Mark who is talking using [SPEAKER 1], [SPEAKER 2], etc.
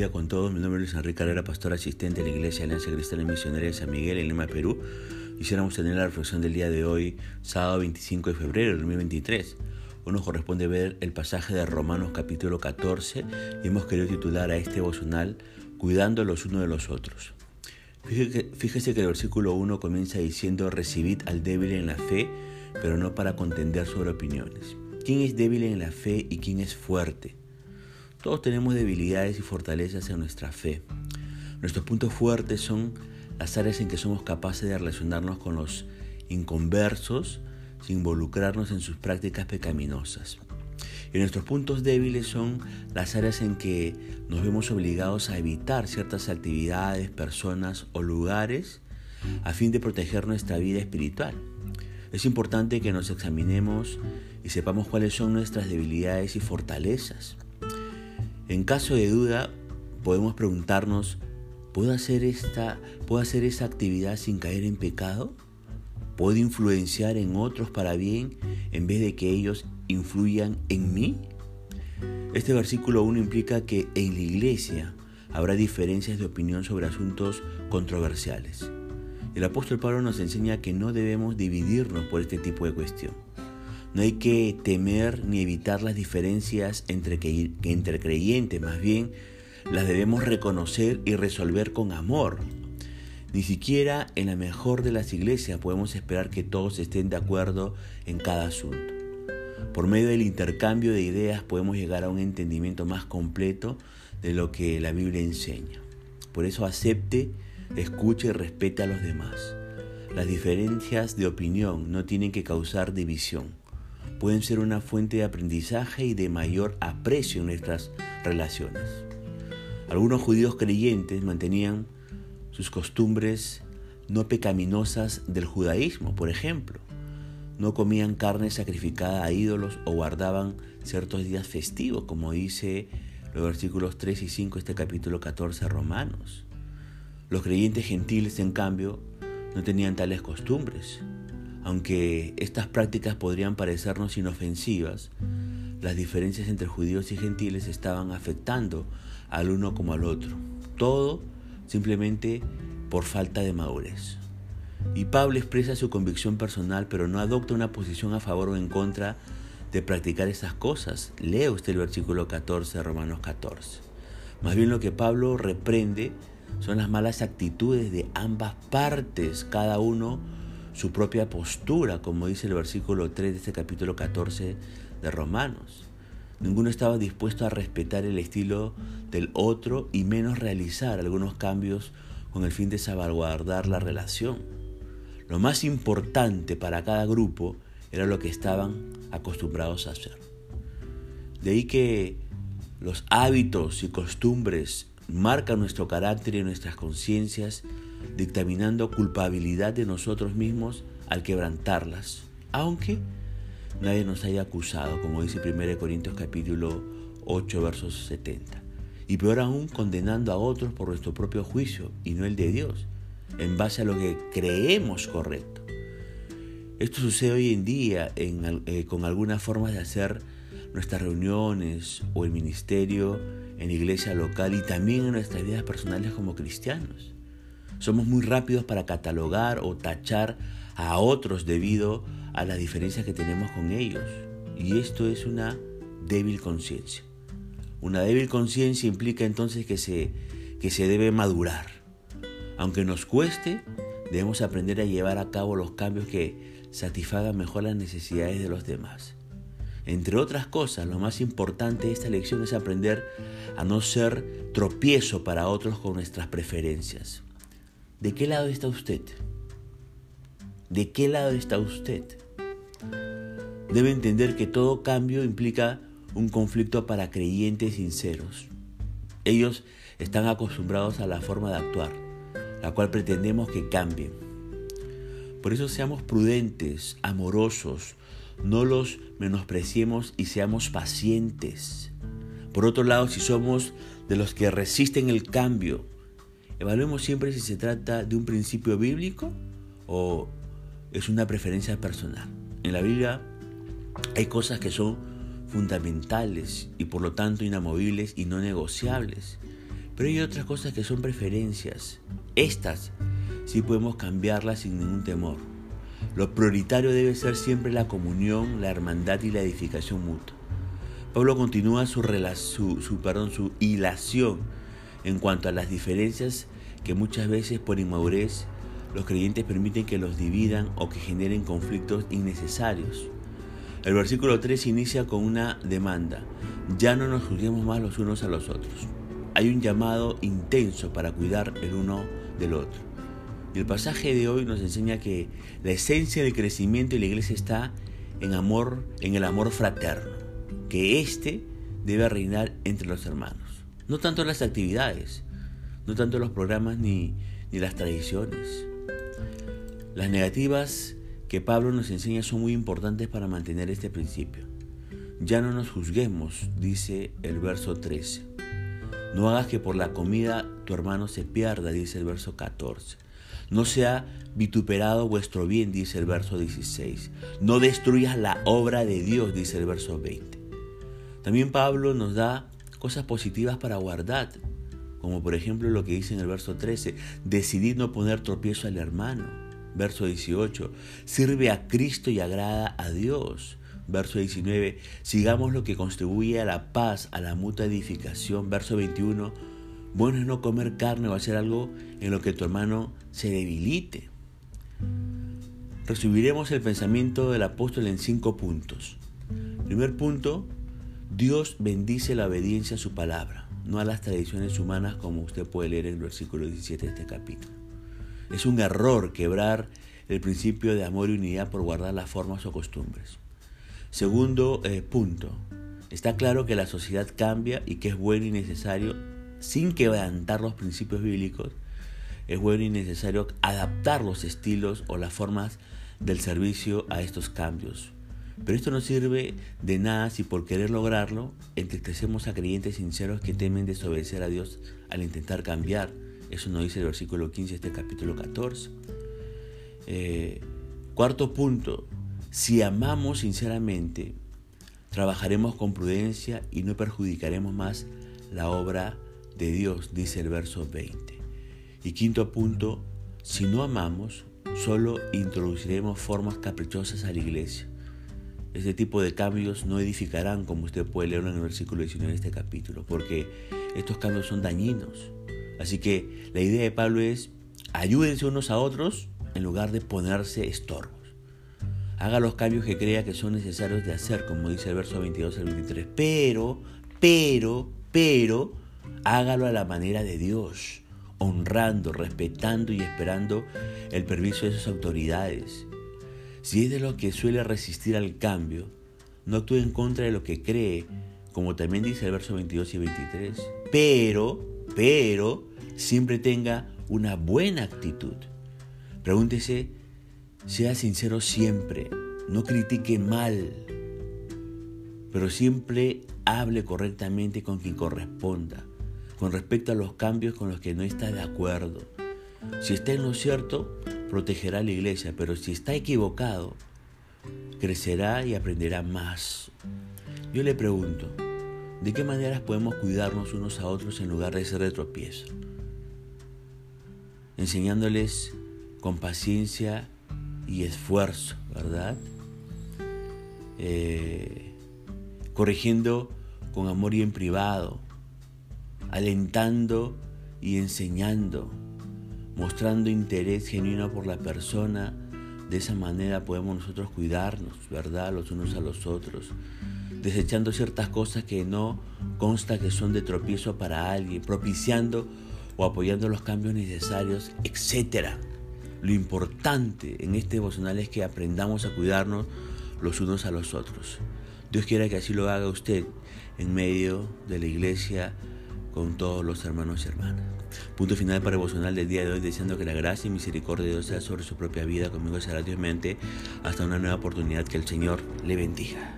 [SPEAKER 1] día con todos. Mi nombre es Enrique Carrera, pastor asistente de la Iglesia Alianza Cristiana Misionera de San Miguel en Lima, Perú. Quisiéramos tener la reflexión del día de hoy, sábado 25 de febrero de 2023. Hoy nos corresponde ver el pasaje de Romanos capítulo 14 y hemos querido titular a este devocional Cuidando los unos de los otros. Fíjese que el versículo 1 comienza diciendo recibid al débil en la fe, pero no para contender sobre opiniones. ¿Quién es débil en la fe y quién es fuerte? Todos tenemos debilidades y fortalezas en nuestra fe. Nuestros puntos fuertes son las áreas en que somos capaces de relacionarnos con los inconversos sin involucrarnos en sus prácticas pecaminosas. Y nuestros puntos débiles son las áreas en que nos vemos obligados a evitar ciertas actividades, personas o lugares a fin de proteger nuestra vida espiritual. Es importante que nos examinemos y sepamos cuáles son nuestras debilidades y fortalezas. En caso de duda, podemos preguntarnos, ¿puedo hacer, esta, ¿puedo hacer actividad sin caer en pecado? ¿Puedo influenciar en otros para bien en vez de que ellos influyan en mí? Este versículo 1 implica que en la iglesia habrá diferencias de opinión sobre asuntos controversiales. El apóstol Pablo nos enseña que no debemos dividirnos por este tipo de cuestión. No hay que temer ni evitar las diferencias entre, entre creyentes, más bien las debemos reconocer y resolver con amor. Ni siquiera en la mejor de las iglesias podemos esperar que todos estén de acuerdo en cada asunto. Por medio del intercambio de ideas podemos llegar a un entendimiento más completo de lo que la Biblia enseña. Por eso acepte, escuche y respete a los demás. Las diferencias de opinión no tienen que causar división pueden ser una fuente de aprendizaje y de mayor aprecio en nuestras relaciones. Algunos judíos creyentes mantenían sus costumbres no pecaminosas del judaísmo, por ejemplo. No comían carne sacrificada a ídolos o guardaban ciertos días festivos, como dice los versículos 3 y 5 de este capítulo 14 de Romanos. Los creyentes gentiles, en cambio, no tenían tales costumbres. Aunque estas prácticas podrían parecernos inofensivas, las diferencias entre judíos y gentiles estaban afectando al uno como al otro. Todo simplemente por falta de madurez. Y Pablo expresa su convicción personal, pero no adopta una posición a favor o en contra de practicar esas cosas. Lea usted el versículo 14 de Romanos 14. Más bien lo que Pablo reprende son las malas actitudes de ambas partes, cada uno su propia postura, como dice el versículo 3 de este capítulo 14 de Romanos. Ninguno estaba dispuesto a respetar el estilo del otro y menos realizar algunos cambios con el fin de salvaguardar la relación. Lo más importante para cada grupo era lo que estaban acostumbrados a hacer. De ahí que los hábitos y costumbres marcan nuestro carácter y nuestras conciencias dictaminando culpabilidad de nosotros mismos al quebrantarlas, aunque nadie nos haya acusado, como dice 1 Corintios capítulo 8, versos 70. Y peor aún, condenando a otros por nuestro propio juicio y no el de Dios, en base a lo que creemos correcto. Esto sucede hoy en día eh, con algunas formas de hacer nuestras reuniones o el ministerio en iglesia local y también en nuestras vidas personales como cristianos. Somos muy rápidos para catalogar o tachar a otros debido a las diferencias que tenemos con ellos. Y esto es una débil conciencia. Una débil conciencia implica entonces que se, que se debe madurar. Aunque nos cueste, debemos aprender a llevar a cabo los cambios que satisfagan mejor las necesidades de los demás. Entre otras cosas, lo más importante de esta lección es aprender a no ser tropiezo para otros con nuestras preferencias. ¿De qué lado está usted? ¿De qué lado está usted? Debe entender que todo cambio implica un conflicto para creyentes sinceros. Ellos están acostumbrados a la forma de actuar, la cual pretendemos que cambien. Por eso seamos prudentes, amorosos, no los menospreciemos y seamos pacientes. Por otro lado, si somos de los que resisten el cambio, Evaluemos siempre si se trata de un principio bíblico o es una preferencia personal. En la Biblia hay cosas que son fundamentales y por lo tanto inamovibles y no negociables. Pero hay otras cosas que son preferencias. Estas sí podemos cambiarlas sin ningún temor. Lo prioritario debe ser siempre la comunión, la hermandad y la edificación mutua. Pablo continúa su, su, su, perdón, su hilación en cuanto a las diferencias que muchas veces por inmadurez los creyentes permiten que los dividan o que generen conflictos innecesarios. El versículo 3 inicia con una demanda. Ya no nos juzguemos más los unos a los otros. Hay un llamado intenso para cuidar el uno del otro. El pasaje de hoy nos enseña que la esencia del crecimiento de la iglesia está en amor, en el amor fraterno, que éste debe reinar entre los hermanos. No tanto las actividades, no tanto los programas ni, ni las tradiciones. Las negativas que Pablo nos enseña son muy importantes para mantener este principio. Ya no nos juzguemos, dice el verso 13. No hagas que por la comida tu hermano se pierda, dice el verso 14. No sea vituperado vuestro bien, dice el verso 16. No destruyas la obra de Dios, dice el verso 20. También Pablo nos da cosas positivas para guardar, como por ejemplo lo que dice en el verso 13, decidid no poner tropiezo al hermano. Verso 18, sirve a Cristo y agrada a Dios. Verso 19, sigamos lo que contribuye a la paz, a la mutua edificación. Verso 21, bueno es no comer carne o hacer algo en lo que tu hermano se debilite. Resumiremos el pensamiento del apóstol en cinco puntos. Primer punto, Dios bendice la obediencia a su palabra, no a las tradiciones humanas como usted puede leer en el versículo 17 de este capítulo. Es un error quebrar el principio de amor y unidad por guardar las formas o costumbres. Segundo eh, punto, está claro que la sociedad cambia y que es bueno y necesario sin quebrantar los principios bíblicos, es bueno y necesario adaptar los estilos o las formas del servicio a estos cambios. Pero esto no sirve de nada si por querer lograrlo entristecemos a creyentes sinceros que temen desobedecer a Dios al intentar cambiar. Eso nos dice el versículo 15 de este capítulo 14. Eh, cuarto punto, si amamos sinceramente, trabajaremos con prudencia y no perjudicaremos más la obra de Dios, dice el verso 20. Y quinto punto, si no amamos, solo introduciremos formas caprichosas a la iglesia. Este tipo de cambios no edificarán, como usted puede leer en el versículo 19 de este capítulo, porque estos cambios son dañinos. Así que la idea de Pablo es, ayúdense unos a otros en lugar de ponerse estorbos. Haga los cambios que crea que son necesarios de hacer, como dice el verso 22 al 23. Pero, pero, pero, hágalo a la manera de Dios, honrando, respetando y esperando el permiso de sus autoridades. Si es de lo que suele resistir al cambio, no actúe en contra de lo que cree, como también dice el verso 22 y 23. Pero, pero, siempre tenga una buena actitud. Pregúntese, sea sincero siempre, no critique mal, pero siempre hable correctamente con quien corresponda con respecto a los cambios con los que no está de acuerdo. Si está en lo cierto, protegerá a la iglesia, pero si está equivocado, crecerá y aprenderá más. Yo le pregunto, ¿de qué maneras podemos cuidarnos unos a otros en lugar de ser de tropiezo? Enseñándoles con paciencia y esfuerzo, ¿verdad? Eh, corrigiendo con amor y en privado, alentando y enseñando, mostrando interés genuino por la persona. De esa manera podemos nosotros cuidarnos, ¿verdad? Los unos a los otros. Desechando ciertas cosas que no consta que son de tropiezo para alguien, propiciando o apoyando los cambios necesarios, etc. Lo importante en este devocional es que aprendamos a cuidarnos los unos a los otros. Dios quiera que así lo haga usted en medio de la iglesia con todos los hermanos y hermanas. Punto final para devocional del día de hoy, deseando que la gracia y misericordia de Dios sea sobre su propia vida, conmigo será Dios hasta una nueva oportunidad que el Señor le bendiga.